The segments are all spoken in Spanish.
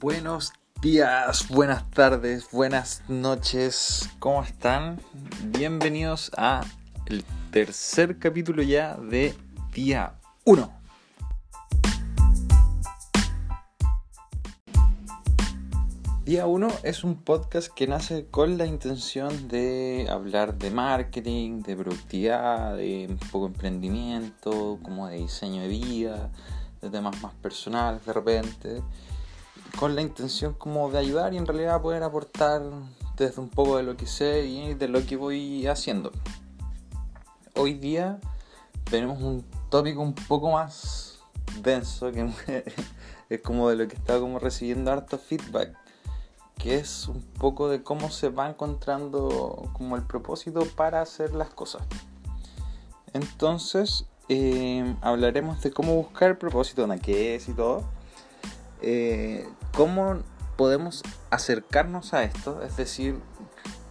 Buenos días, buenas tardes, buenas noches, ¿cómo están? Bienvenidos a el tercer capítulo ya de día 1. Día 1 es un podcast que nace con la intención de hablar de marketing, de productividad, de un poco de emprendimiento, como de diseño de vida, de temas más personales de repente, con la intención como de ayudar y en realidad poder aportar desde un poco de lo que sé y de lo que voy haciendo. Hoy día tenemos un tópico un poco más denso que es como de lo que estaba como recibiendo harto feedback que es un poco de cómo se va encontrando como el propósito para hacer las cosas. Entonces, eh, hablaremos de cómo buscar el propósito, en qué es y todo. Eh, cómo podemos acercarnos a esto, es decir,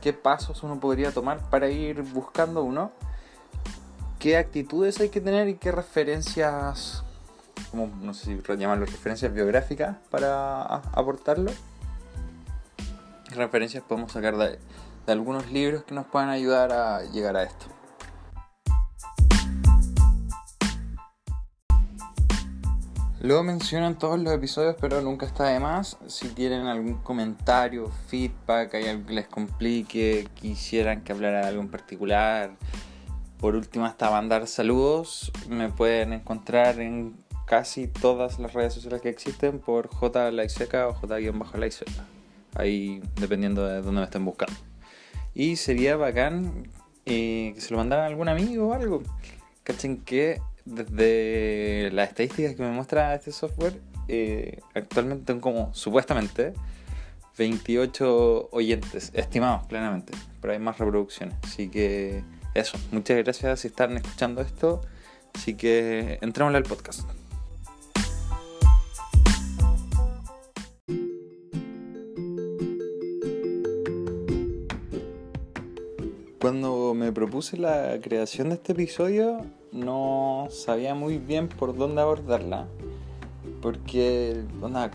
qué pasos uno podría tomar para ir buscando uno, qué actitudes hay que tener y qué referencias, como no sé si llamarlo referencias biográficas para aportarlo referencias podemos sacar de, algunos libros que nos puedan ayudar a llegar a esto. Lo menciono en todos los episodios, pero nunca está de más. Si tienen algún comentario, feedback, hay algo que les complique, quisieran que hablara de algo en particular. Por último, hasta mandar saludos. Me pueden encontrar en casi todas las redes sociales que existen por J o J-Laiseca ahí dependiendo de dónde me estén buscando. Y sería bacán eh, que se lo mandaran a algún amigo o algo. Cachen que desde las estadísticas que me muestra este software, eh, actualmente tengo como supuestamente 28 oyentes, estimados plenamente, pero hay más reproducciones. Así que eso, muchas gracias si están escuchando esto. Así que entrémosle al podcast. Cuando me propuse la creación de este episodio no sabía muy bien por dónde abordarla. Porque,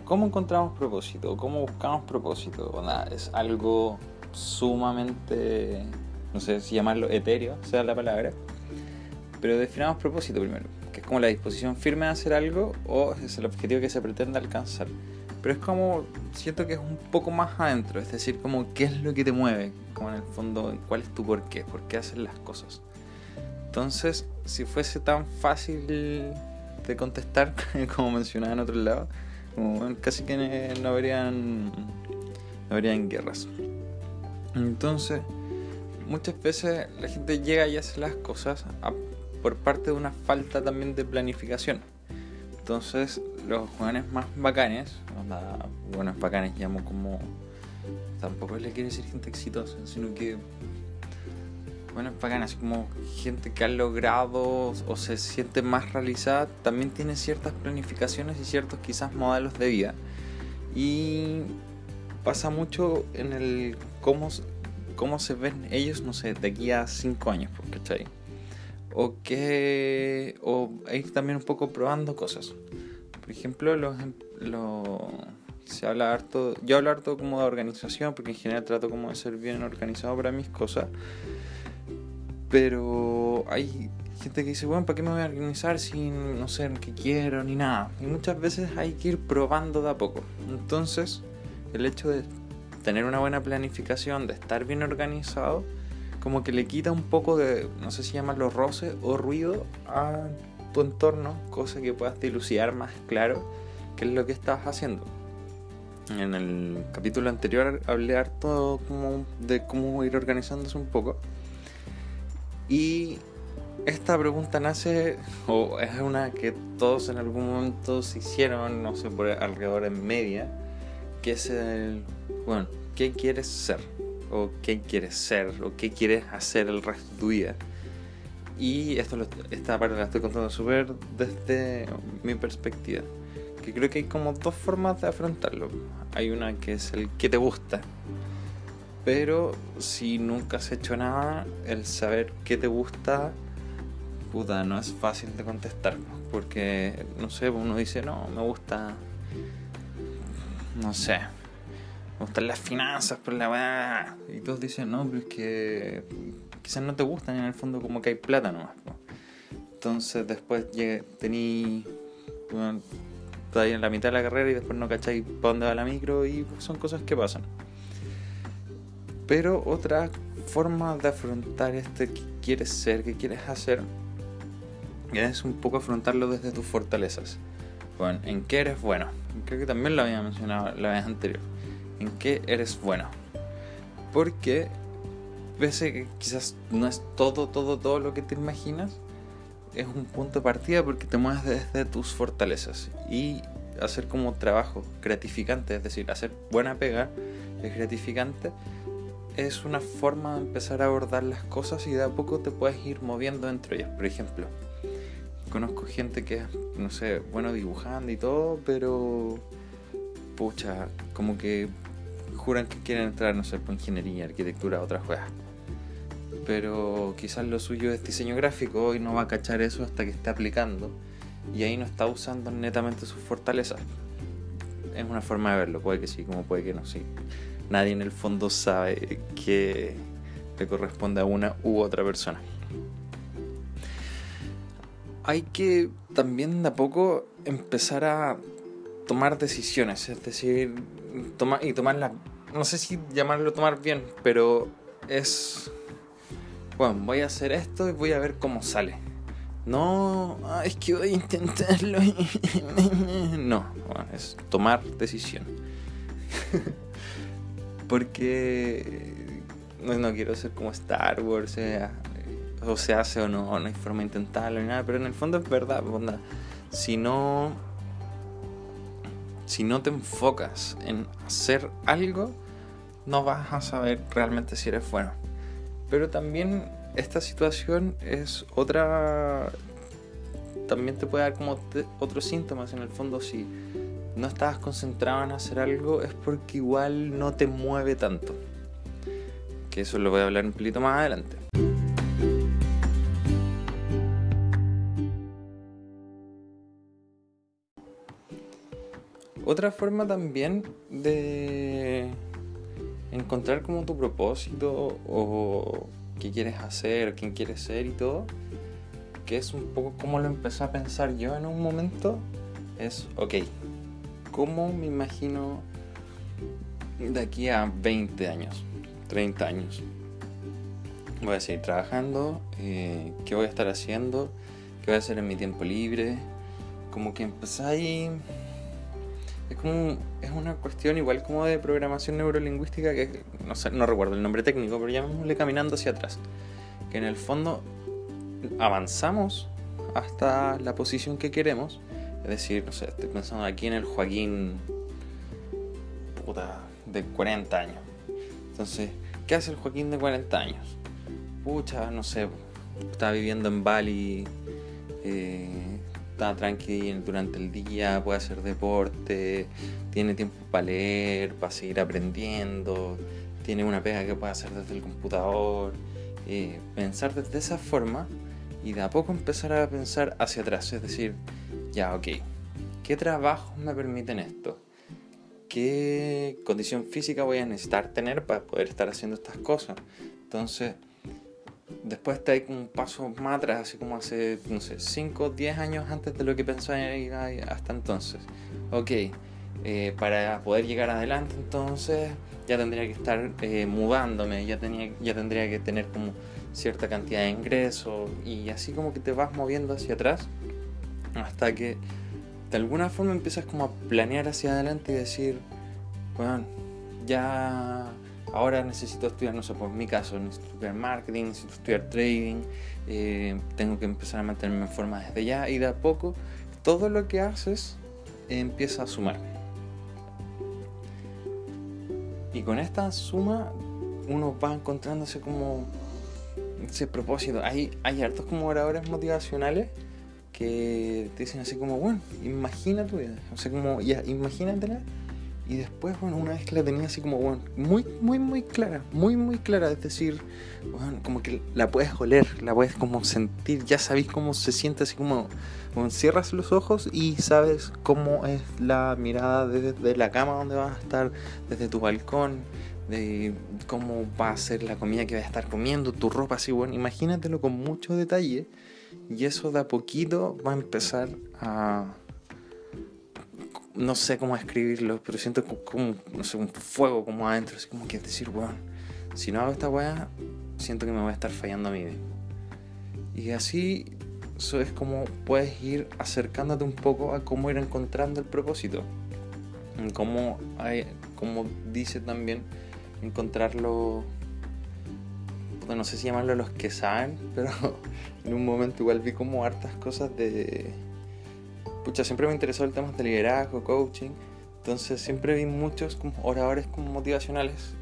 ¿cómo encontramos propósito? ¿Cómo buscamos propósito? es algo sumamente, no sé si llamarlo etéreo, sea la palabra. Pero definamos propósito primero, que es como la disposición firme de hacer algo o es el objetivo que se pretende alcanzar. Pero es como, siento que es un poco más adentro, es decir, como qué es lo que te mueve, como en el fondo, cuál es tu por qué, por qué haces las cosas. Entonces, si fuese tan fácil de contestar, como mencionaba en otro lado, casi que no habrían, no habrían guerras. Entonces, muchas veces la gente llega y hace las cosas por parte de una falta también de planificación. Entonces, los jóvenes más bacanes, buenos bacanes llamo como. Tampoco le quiere decir gente exitosa, sino que. Bueno, bacanes, así como gente que ha logrado o se siente más realizada, también tiene ciertas planificaciones y ciertos quizás modelos de vida. Y pasa mucho en el cómo, cómo se ven ellos, no sé, de aquí a 5 años, ¿cachai? o que o ir también un poco probando cosas. Por ejemplo, los, se habla harto, yo hablo harto como de organización, porque en general trato como de ser bien organizado para mis cosas. Pero hay gente que dice, bueno, ¿para qué me voy a organizar si no sé qué quiero ni nada? Y muchas veces hay que ir probando de a poco. Entonces, el hecho de tener una buena planificación, de estar bien organizado, como que le quita un poco de, no sé si llamarlo roce o ruido a tu entorno, cosa que puedas dilucidar más claro qué es lo que estás haciendo. En el capítulo anterior hablé harto de cómo ir organizándose un poco. Y esta pregunta nace, o es una que todos en algún momento se hicieron, no sé, por alrededor en media, que es el, bueno, ¿qué quieres ser? o qué quieres ser o qué quieres hacer el resto de tu vida. Y esto esta parte la estoy contando súper desde mi perspectiva. Que creo que hay como dos formas de afrontarlo. Hay una que es el que te gusta. Pero si nunca has hecho nada, el saber qué te gusta, puta, no es fácil de contestar. Porque, no sé, uno dice, no, me gusta no sé, me gustan las finanzas, pero la. Y todos dicen, no, pero es que quizás no te gustan, en el fondo como que hay plata nomás. Entonces después tení, bueno, todavía en la mitad de la carrera y después no cacháis para dónde va la micro y son cosas que pasan. Pero otra forma de afrontar este que quieres ser, que quieres hacer, es un poco afrontarlo desde tus fortalezas. Bueno, ¿en qué eres bueno? Creo que también lo había mencionado la vez anterior. ¿En qué eres bueno? Porque pese que quizás no es todo, todo, todo lo que te imaginas, es un punto de partida porque te mueves desde tus fortalezas y hacer como trabajo gratificante, es decir, hacer buena pega es gratificante, es una forma de empezar a abordar las cosas y de a poco te puedes ir moviendo entre ellas. Por ejemplo, conozco gente que es, no sé, bueno dibujando y todo, pero pucha, como que juran que quieren entrar, no sé, por ingeniería, arquitectura, otras cosas. Pero quizás lo suyo es diseño gráfico y no va a cachar eso hasta que esté aplicando. Y ahí no está usando netamente sus fortalezas. Es una forma de verlo, puede que sí, como puede que no, sí. Nadie en el fondo sabe que le corresponde a una u otra persona hay que también de a poco empezar a tomar decisiones, es decir, tomar y tomarla, no sé si llamarlo tomar bien, pero es, bueno, voy a hacer esto y voy a ver cómo sale. No, es que voy a intentarlo. no, es tomar decisión. Porque no, no, quiero ser como Star Wars, sea, o se hace o no, no hay forma de intentarlo ni nada, pero en el fondo es verdad, onda. Si no, si no te enfocas en hacer algo, no vas a saber realmente si eres bueno. Pero también esta situación es otra, también te puede dar como otros síntomas en el fondo si no estabas concentrado en hacer algo es porque igual no te mueve tanto. Que eso lo voy a hablar un poquito más adelante. Otra forma también de encontrar como tu propósito o qué quieres hacer, quién quieres ser y todo, que es un poco como lo empecé a pensar yo en un momento, es, ok, ¿cómo me imagino de aquí a 20 años, 30 años? Voy a seguir trabajando, eh, qué voy a estar haciendo, qué voy a hacer en mi tiempo libre, como que ahí es como es una cuestión igual como de programación neurolingüística que no, sé, no recuerdo el nombre técnico, pero llamémosle caminando hacia atrás. Que en el fondo avanzamos hasta la posición que queremos. Es decir, no sé, estoy pensando aquí en el Joaquín puta, de 40 años. Entonces, ¿qué hace el Joaquín de 40 años? Pucha, no sé, está viviendo en Bali. Eh, está tranquilo durante el día, puede hacer deporte, tiene tiempo para leer, para seguir aprendiendo, tiene una pega que puede hacer desde el computador. Eh, pensar desde esa forma y de a poco empezar a pensar hacia atrás, es decir, ya, ok, ¿qué trabajos me permiten esto? ¿Qué condición física voy a necesitar tener para poder estar haciendo estas cosas? Entonces, después está ahí un paso más atrás, así como hace, no sé, 5 o 10 años antes de lo que pensaba hasta entonces. Ok, eh, para poder llegar adelante entonces ya tendría que estar eh, mudándome, ya, ya tendría que tener como cierta cantidad de ingresos y así como que te vas moviendo hacia atrás hasta que de alguna forma empiezas como a planear hacia adelante y decir, bueno, ya ahora necesito estudiar, no sé, por mi caso, necesito estudiar marketing, necesito estudiar trading, eh, tengo que empezar a mantenerme en forma desde ya y de a poco todo lo que haces empieza a sumar. Y con esta suma uno va encontrándose como ese propósito. Hay, hay hartos como oradores motivacionales que te dicen así como, bueno, imagina tu. O sea, como, ya, imagínatela Y después, bueno, una vez que la tenía así como, bueno, muy, muy, muy clara, muy, muy clara, es decir, bueno, como que la puedes oler, la puedes como sentir, ya sabéis cómo se siente, así como, bueno, cierras los ojos y sabes cómo es la mirada desde la cama donde vas a estar, desde tu balcón, de cómo va a ser la comida que vas a estar comiendo, tu ropa, así, bueno, imagínatelo con mucho detalle y eso de a poquito va a empezar a no sé cómo escribirlo, pero siento como, un fuego como adentro, así como que decir, bueno, si no hago esta weá, siento que me voy a estar fallando a mí. Y así, eso es como puedes ir acercándote un poco a cómo ir encontrando el propósito. Como dice también, encontrarlo, no sé si llamarlo los que saben, pero en un momento igual vi como hartas cosas de pucha, siempre me interesó el tema de liderazgo, coaching. Entonces siempre vi muchos oradores como motivacionales.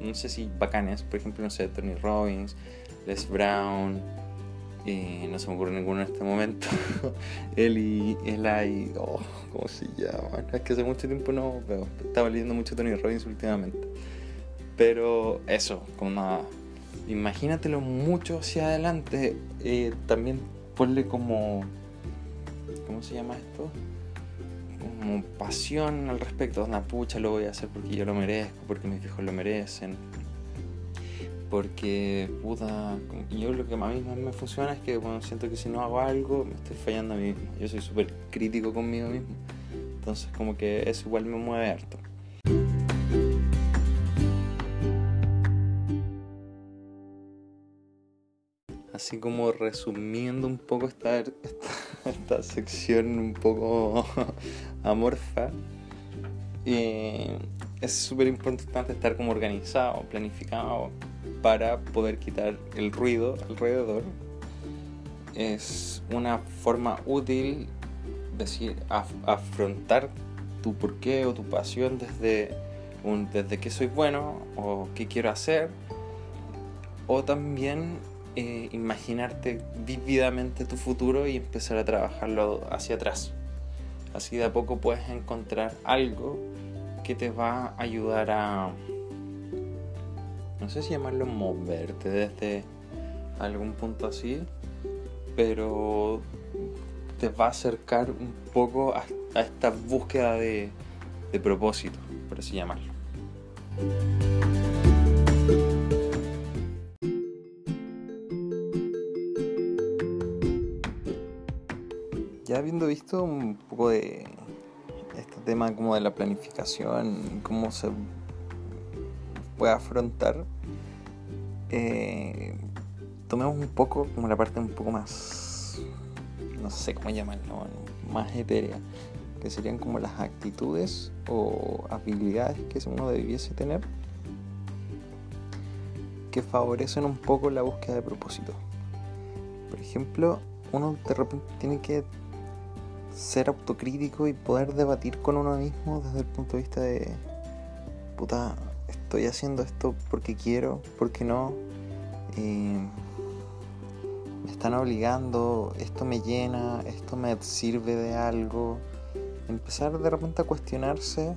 No sé si bacanes, por ejemplo, no sé, Tony Robbins, Les Brown, no se me ocurre ninguno en este momento. Eli, Eli, oh, ¿cómo se llama? Es que hace mucho tiempo no veo. Estaba leyendo mucho Tony Robbins últimamente. Pero eso, como imagínatelo mucho hacia adelante. Eh, también ponle como ¿cómo se llama esto? Como pasión al respecto. Una pucha, lo voy a hacer porque yo lo merezco, porque mis hijos lo merecen. Porque, puta, yo lo que a mí más me funciona es que cuando siento que si no hago algo, me estoy fallando a mí mismo. Yo soy súper crítico conmigo mismo. Entonces, como que eso igual me mueve harto. Así como resumiendo un poco esta, esta, sección un poco amorfa, eh, es súper importante estar como organizado, planificado para poder quitar el ruido alrededor. Es una forma útil decir, afrontar tu porqué o tu pasión desde, un, desde qué soy bueno o qué quiero hacer o también eh, imaginarte vívidamente tu futuro y empezar a trabajarlo hacia atrás. Así de a poco puedes encontrar algo que te va a ayudar a, no sé si llamarlo moverte desde algún punto así, pero te va a acercar un poco a, esta búsqueda de, de propósito, por así llamarlo. Habiendo visto un poco de este tema como de la planificación, cómo se puede afrontar, eh, tomemos un poco como la parte un poco más, no sé cómo llamarlo, más etérea, que serían como las actitudes o habilidades que uno debiese tener que favorecen un poco la búsqueda de propósito. Por ejemplo, uno de repente tiene que ser autocrítico y poder debatir con uno mismo desde el punto de vista de, puta, estoy haciendo esto porque quiero, porque no, me están obligando, esto me llena, esto me sirve de algo. Empezar de repente a cuestionarse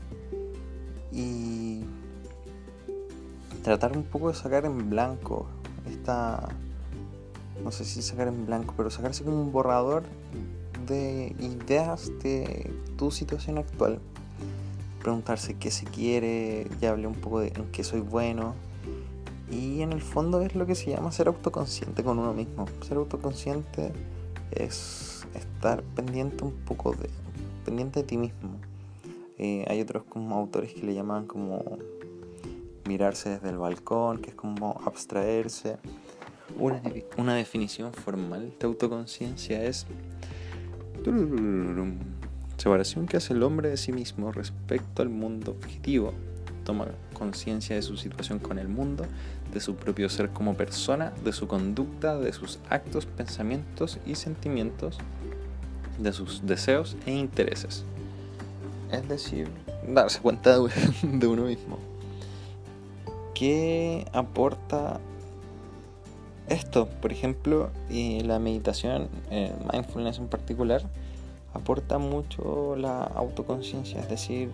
y tratar un poco de sacar en blanco esta, no sé si sacar en blanco, pero sacarse como un borrador de ideas de tu situación actual. Preguntarse qué se quiere, ya hablé un poco de en qué soy bueno. Y en el fondo es lo que se llama ser autoconsciente con uno mismo. Ser autoconsciente es estar pendiente un poco de, pendiente de ti mismo. Eh, hay otros como autores que le llaman como mirarse desde el balcón, que es como abstraerse. Una, una definición formal de autoconciencia es Separación que hace el hombre de sí mismo respecto al mundo objetivo. Toma conciencia de su situación con el mundo, de su propio ser como persona, de su conducta, de sus actos, pensamientos y sentimientos, de sus deseos e intereses. Es decir, darse cuenta de uno mismo. ¿Qué aporta esto, por ejemplo, y la meditación, eh, mindfulness en particular, aporta mucho la autoconciencia, es decir,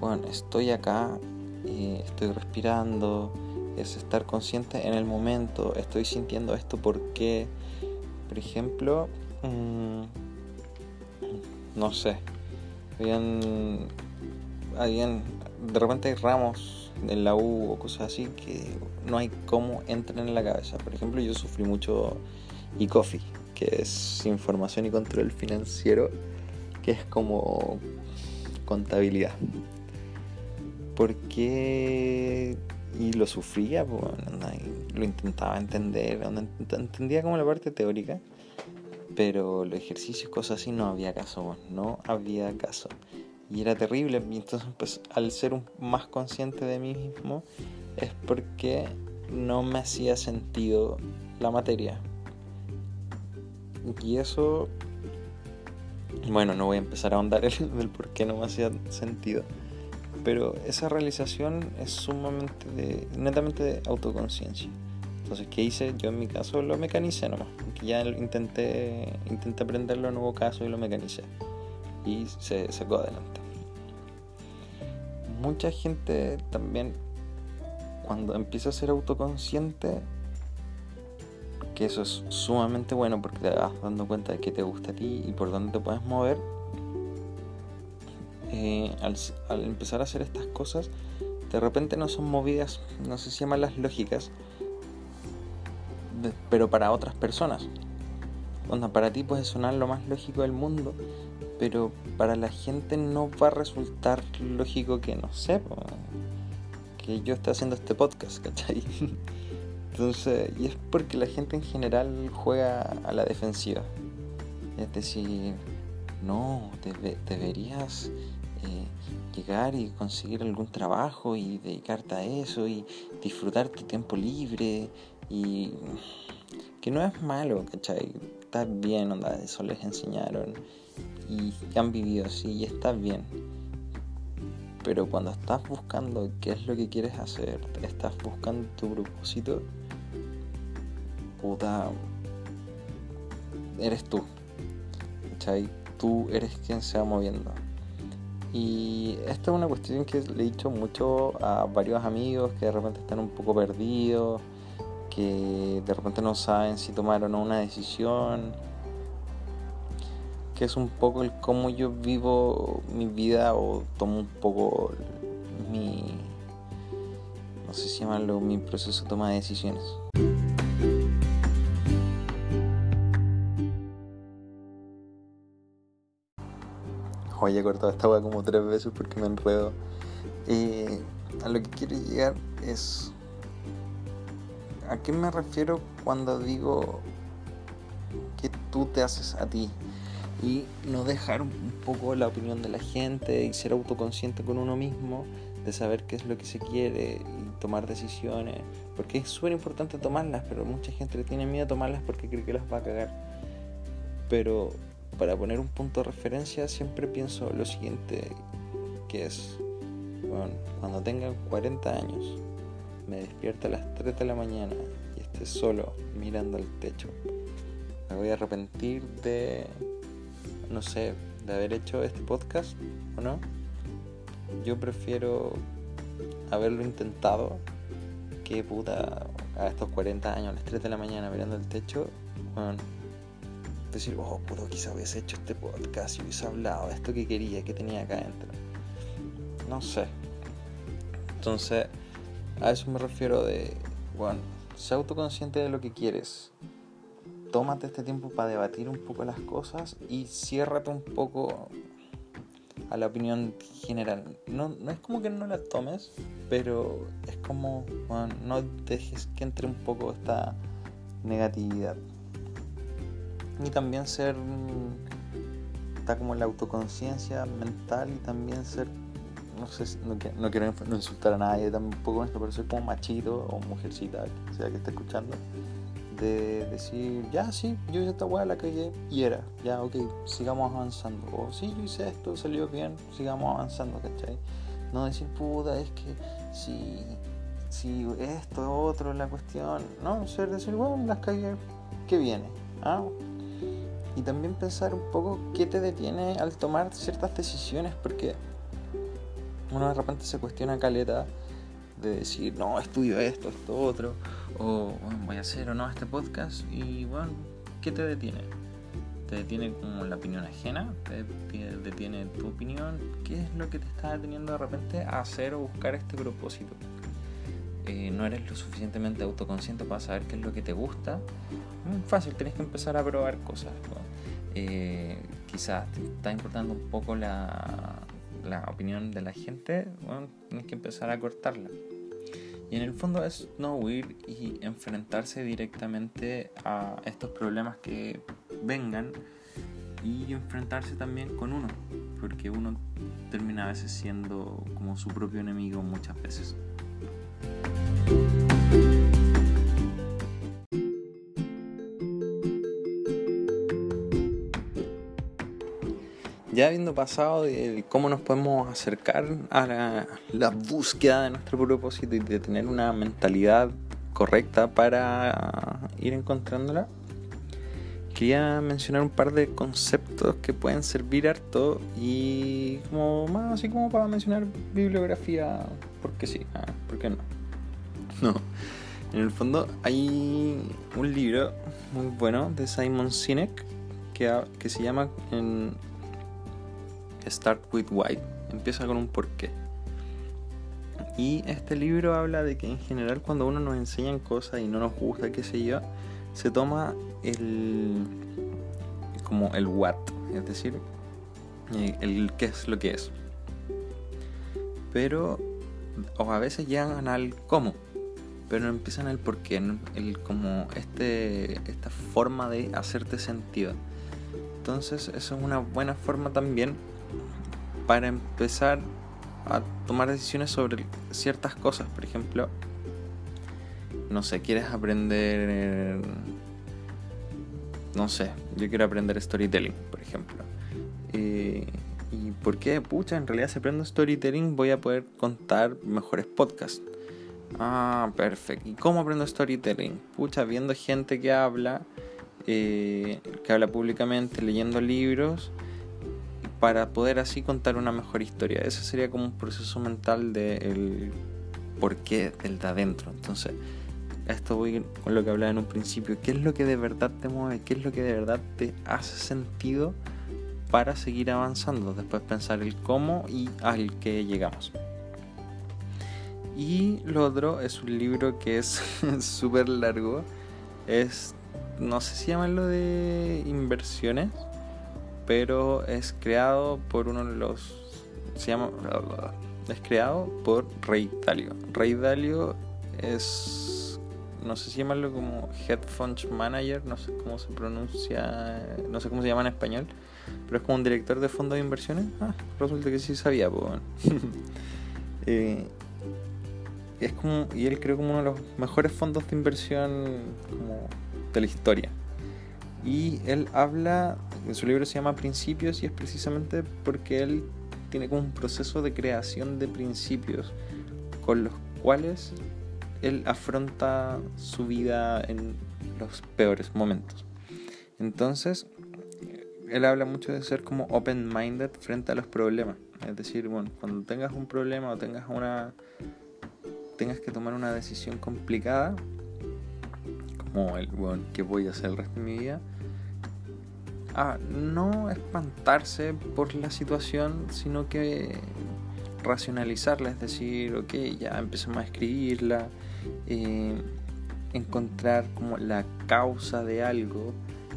bueno, estoy acá, eh, estoy respirando, es estar consciente en el momento, estoy sintiendo esto porque, por ejemplo, mmm, no sé, habían, de repente hay ramos en la U o cosas así que no hay cómo entren en la cabeza. Por ejemplo, yo sufrí mucho e-coffee, que es información y control financiero, que es como contabilidad. Porque y lo sufría, pues, lo intentaba entender, entendía como la parte teórica, pero los ejercicios, cosas así, no había caso, no había caso. Y era terrible, y entonces pues, al ser más consciente de mí mismo es porque no me hacía sentido la materia. Y eso, bueno, no voy a empezar a ahondar el por qué no me hacía sentido pero esa realización es sumamente de, netamente de autoconciencia. Entonces, ¿qué hice? Yo en mi caso lo mecanicé nomás. Ya intenté, intenté aprenderlo en nuevo caso y lo mecanicé. Y se sacó adelante. Mucha gente también, cuando empieza a ser autoconsciente, que eso es sumamente bueno porque te vas dando cuenta de qué te gusta a ti y por dónde te puedes mover, eh, al, empezar a hacer estas cosas, de repente no son movidas, no sé si llaman las lógicas, pero para otras personas. Onda, para ti puede sonar lo más lógico del mundo, pero para la gente no va a resultar lógico que no sé, que yo esté haciendo este podcast, ¿cachai? Entonces, y es porque la gente en general juega a la defensiva. Es decir, no, deberías eh, llegar y conseguir algún trabajo y dedicarte a eso y disfrutar tu tiempo libre y que no es malo, ¿cachai? Está bien, onda, eso les enseñaron y han vivido así y está bien. Pero cuando estás buscando qué es lo que quieres hacer, estás buscando tu propósito, puta, eres tú. ¿Cachai? Tú eres quien se va moviendo. Y esta es una cuestión que le he dicho mucho a varios amigos que de repente están un poco perdidos, que de repente no saben si tomar o no una decisión, que es un poco el cómo yo vivo mi vida o tomo un poco mi, no sé si llamarlo, mi proceso de toma de decisiones. Oye, he cortado esta weá como tres veces porque me enredo. Y a lo que quiero llegar es. ¿A qué me refiero cuando digo que tú te haces a ti? Y no dejar un poco la opinión de la gente y ser autoconsciente con uno mismo, de saber qué es lo que se quiere y tomar decisiones. Porque es súper importante tomarlas, pero mucha gente le tiene miedo a tomarlas porque cree que las va a cagar. Pero para poner un punto de referencia siempre pienso lo siguiente, que es, bueno, cuando tengan 40 años, me despierta a las 3 de la mañana y esté solo mirando al techo, me voy a arrepentir de, no sé, de haber hecho este podcast o no. Yo prefiero haberlo intentado que puta a estos 40 años, a las 3 de la mañana mirando el techo, bueno, decir, oh, puto, quizá hubiese hecho este podcast y hubiese hablado de esto que quería, que tenía acá adentro. No sé. Entonces, a eso me refiero de, bueno, sé autoconsciente de lo que quieres. Tómate este tiempo para debatir un poco las cosas y ciérrate un poco a la opinión general. No, no es como que no la tomes, pero es como, no dejes que entre un poco esta negatividad y también ser está como la autoconciencia mental y también ser no sé no, quiero insultar a nadie tampoco con esto pero soy como machito o mujercita sea que esté escuchando de decir ya sí yo hice esta weá la cagué y era ya ok sigamos avanzando o sí yo hice esto salió bien sigamos avanzando ¿cachai? no decir puta es que si si esto otro la cuestión no ser decir bueno las cagué que viene ¿ah? y también pensar un poco qué te detiene al tomar ciertas decisiones, porque uno de repente se cuestiona caleta de decir, no, estudio esto, esto otro, o voy a hacer o no este podcast, y bueno, ¿qué te detiene? ¿Te detiene como la opinión ajena? ¿Te detiene tu opinión? ¿Qué es lo que te está deteniendo de repente a hacer o buscar este propósito? Eh, no eres lo suficientemente autoconsciente para saber qué es lo que te gusta, mm, fácil, tenés que empezar a probar cosas. Eh, quizás te está importando un poco la, la opinión de la gente, tienes que empezar a cortarla. Y en el fondo es no huir y enfrentarse directamente a estos problemas que vengan y enfrentarse también con uno, porque uno termina a veces siendo como su propio enemigo muchas veces. Ya habiendo pasado de cómo nos podemos acercar a la, búsqueda de nuestro propósito y de tener una mentalidad correcta para ir encontrándola, quería mencionar un par de conceptos que pueden servir harto y como más así como para mencionar bibliografía, porque sí, ah, ¿por qué no? No, en el fondo hay un libro muy bueno de Simon Sinek que, que se llama en Start with Why. Empieza con un porqué. Y este libro habla de que en general cuando uno nos enseñan cosas y no nos gusta, qué sé yo, se toma el como el what, es decir, eh, el qué es lo que es. Pero o a veces llegan al cómo, pero no empiezan el por qué, el como este esta forma de hacerte sentido. Entonces, eso es una buena forma también para empezar a tomar decisiones sobre ciertas cosas. Por ejemplo, no sé, quieres aprender, no sé, yo quiero aprender storytelling, por ejemplo. Eh, ¿Y por qué? Pucha, en realidad si aprendo storytelling voy a poder contar mejores podcasts. Ah, perfecto. ¿Y cómo aprendo storytelling? Pucha, viendo gente que habla, eh, que habla públicamente, leyendo libros para poder así contar una mejor historia. Ese sería como un proceso mental del por qué del de adentro. Entonces, esto voy con lo que hablaba en un principio. ¿Qué es lo que de verdad te mueve? ¿Qué es lo que de verdad te hace sentido para seguir avanzando? Después pensar el cómo y al que llegamos. Y lo otro es un libro que es súper largo. Es, no sé si llamarlo de inversiones pero es creado por uno de los. Se llama. Es creado por Rey Dalio. Rey Dalio es. No sé si llamarlo como Head Manager, no sé cómo se pronuncia, no sé cómo se llama en español, pero es como un director de fondos de inversiones. Ah, resulta que sí sabía, pues. eh, es como, y él creo como uno de los mejores fondos de inversión de la historia. Y él habla, en su libro se llama Principios y es precisamente porque él tiene como un proceso de creación de principios con los cuales él afronta su vida en los peores momentos. Entonces, él habla mucho de ser como open-minded frente a los problemas. Es decir, bueno, cuando tengas un problema o tengas una tengas que tomar una decisión complicada, como el bueno, que voy a hacer el resto de mi vida, a no espantarse por la situación, sino que racionalizarla, es decir, ok, ya empecemos a escribirla, eh, encontrar como la causa de algo,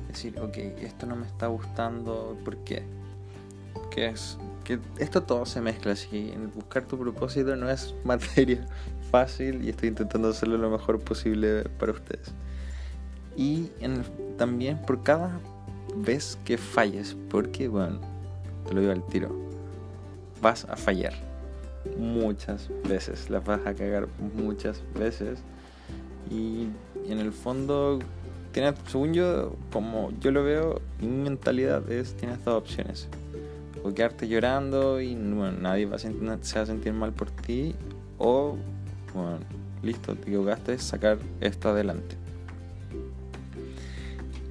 decir, ok, esto no me está gustando, ¿por qué? Que es que esto todo se mezcla, así, buscar tu propósito no es materia fácil y estoy intentando hacerlo lo mejor posible para ustedes. Y también por cada ves que falles, porque, bueno, te lo digo al tiro, vas a fallar muchas veces, la vas a cagar muchas veces y en el fondo tienes, según yo, como yo lo veo, mi mentalidad es, tienes dos opciones. O quedarte llorando y nadie va a se va a sentir mal por ti. O, bueno, listo, te equivocaste, sacar esto adelante.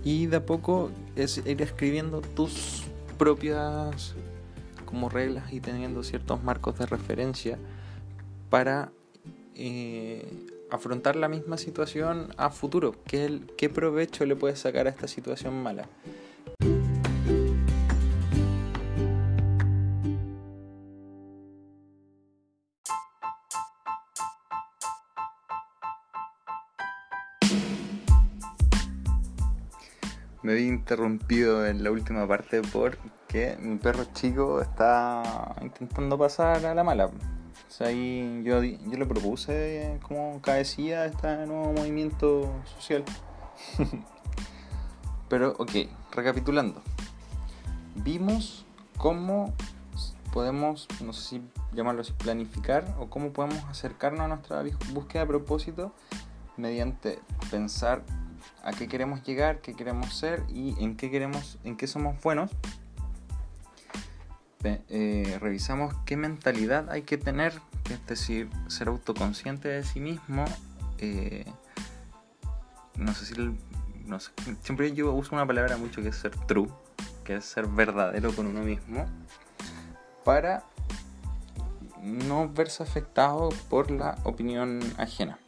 Y de a poco es ir escribiendo tus propias como reglas y teniendo ciertos marcos de referencia para eh, afrontar la misma situación a futuro. ¿Qué, ¿Qué provecho le puedes sacar a esta situación mala? Me vi interrumpido en la última parte porque mi perro chico está intentando pasar a la mala. Ahí yo, yo le propuse como cabecilla este nuevo movimiento social. Pero, ok, recapitulando. Vimos cómo podemos, no sé si llamarlo así, planificar o cómo podemos acercarnos a nuestra búsqueda de propósito mediante pensar a qué queremos llegar, qué queremos ser y en qué queremos, en qué somos buenos. Eh, revisamos qué mentalidad hay que tener, es decir, ser autoconsciente de sí mismo. Eh, no sé si sé, siempre yo uso una palabra mucho que es ser true, que es ser verdadero con uno mismo, para no verse afectado por la opinión ajena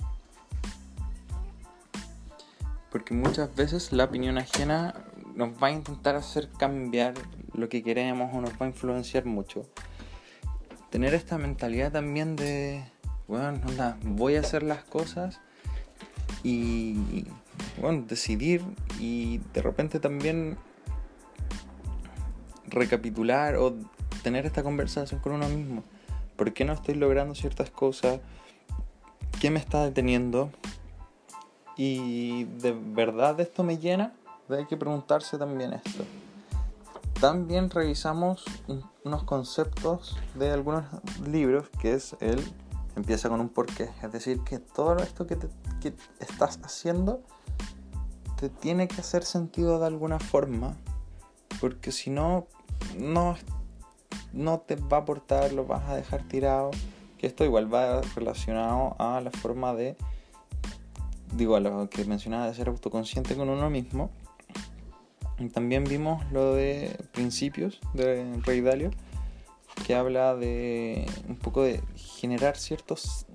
muchas veces la opinión ajena nos va a intentar hacer cambiar lo que queremos o nos va a influenciar mucho. Tener esta mentalidad también de, bueno, voy a hacer las cosas y, bueno, decidir y de repente también recapitular o tener esta conversación con uno mismo. ¿Por qué no estoy logrando ciertas cosas? ¿Qué me está deteniendo? Y de verdad esto me llena, hay que preguntarse también esto. También revisamos unos conceptos de algunos libros, que es el empieza con un porqué. Es decir, que todo esto que, que estás haciendo te tiene que hacer sentido de alguna forma, porque si no, no, no te va a aportar, lo vas a dejar tirado. Que esto igual va relacionado a la forma de digo, a lo que mencionaba de ser autoconsciente con uno mismo. también vimos lo de principios de Rey Dalio, que habla de un poco de generar ciertos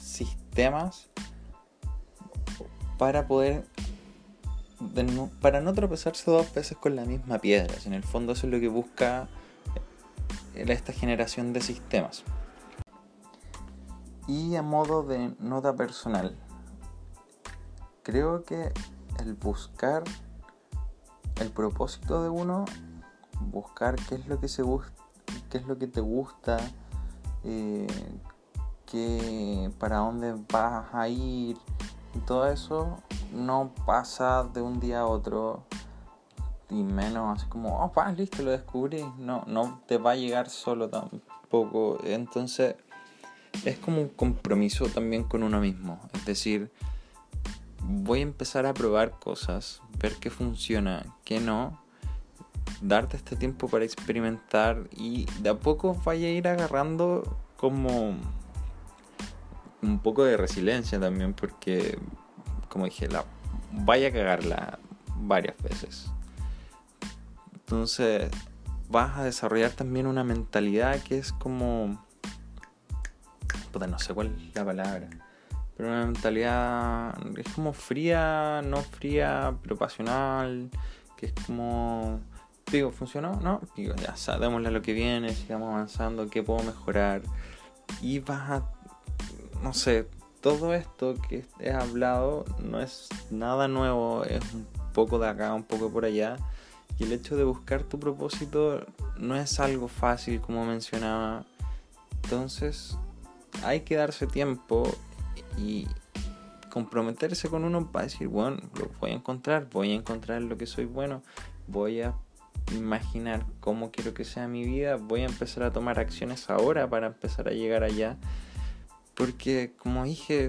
sistemas para poder para no tropezarse dos veces con la misma piedra. En el fondo eso es lo que busca esta generación de sistemas. Y a modo de nota personal, creo que el buscar el propósito de uno, buscar qué es lo que se qué es lo que te gusta, eh, para dónde vas a ir y todo eso no pasa de un día a otro y menos así como oh pa, listo lo descubrí no no te va a llegar solo tampoco. Entonces es como un compromiso también con uno mismo. Es decir voy a empezar a probar cosas, ver qué funciona, qué no, darte este tiempo para experimentar y de a poco vaya a ir agarrando como un poco de resiliencia también porque como dije la vaya a cagarla varias veces. Entonces vas a desarrollar también una mentalidad que es como no sé cuál es la palabra pero una mentalidad es como fría, no fría, pero pasional, que es como, digo, ¿funcionó? No, digo, ya, sabémosle lo que viene, sigamos avanzando, qué puedo mejorar. Y vas a, no sé, todo esto que he hablado no es nada nuevo, es un poco de acá, un poco por allá. Y el hecho de buscar tu propósito no es algo fácil, como mencionaba. Entonces, hay que darse tiempo y comprometerse con uno para decir, bueno, lo voy a encontrar, voy a encontrar lo que soy bueno, voy a imaginar cómo quiero que sea mi vida, voy a empezar a tomar acciones ahora para empezar a llegar allá. Porque como dije,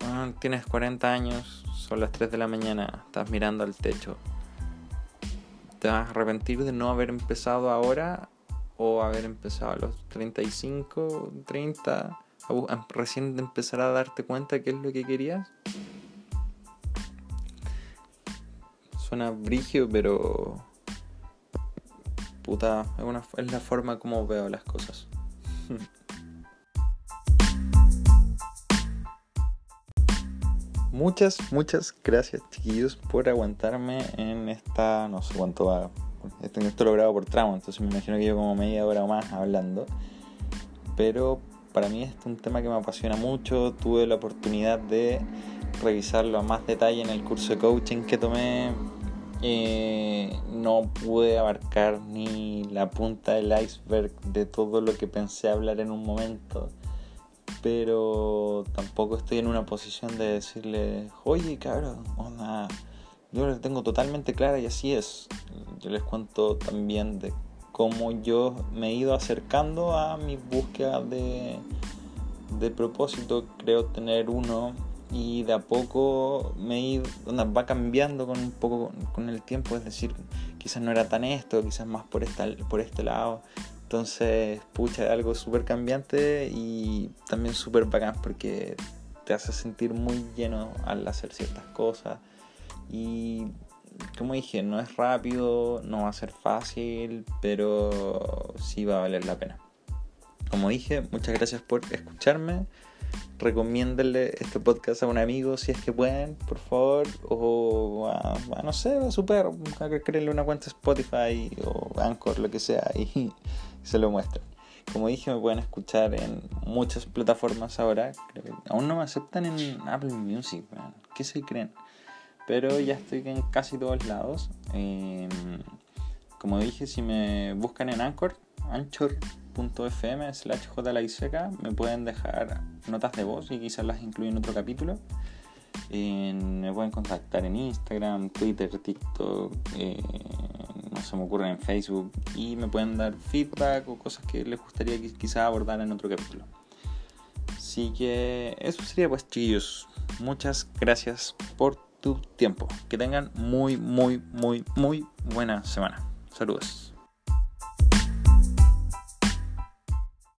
ah, tienes 40 años, son las 3 de la mañana, estás mirando al techo. ¿Te vas a arrepentir de no haber empezado ahora o haber empezado a los 35, 30? Recién empezar a darte cuenta qué es lo que querías. Suena brigio, pero puta, es, una, es la forma como veo las cosas. Muchas, muchas gracias chiquillos por aguantarme en esta, no sé cuánto va, esto, esto por tramo, entonces me imagino que llevo como media hora o más hablando, pero para mí es un tema que me apasiona mucho, tuve la oportunidad de revisarlo a más detalle en el curso de coaching que tomé, eh, no pude abarcar ni la punta del iceberg de todo lo que pensé hablar en un momento pero tampoco estoy en una posición de decirle, oye, cabrón, yo lo tengo totalmente clara y así es. Yo les cuento también de cómo yo me he ido acercando a mi búsqueda de, de propósito, creo tener uno y de a poco me he ido, va cambiando con un poco con el tiempo, es decir, quizás no era tan esto, quizás más por, esta, por este lado, entonces, pucha, algo súper cambiante y también súper bacán porque te hace sentir muy lleno al hacer ciertas cosas. Y como dije, no es rápido, no va a ser fácil, pero sí va a valer la pena. Como dije, muchas gracias por escucharme. Recomiéndenle este podcast a un amigo si es que pueden, por favor. O a, no sé, a a crearle una cuenta Spotify o Anchor, lo que sea. Y se lo muestran. Como dije, me pueden escuchar en muchas plataformas ahora. aún no me aceptan en Apple Music, ¿qué se creen? Pero ya estoy en casi todos lados. Em, como dije, si me buscan en Anchor, anchor.fm slash me pueden dejar notas de voz y quizás las incluyo en otro capítulo. me pueden contactar en Instagram, Twitter, TikTok, eh, se me ocurren en Facebook y me pueden dar feedback o cosas que les gustaría quizá abordar en otro capítulo. Así que eso sería pues chicos. Muchas gracias por tu tiempo. Que tengan muy, muy, muy, muy buena semana. Saludos.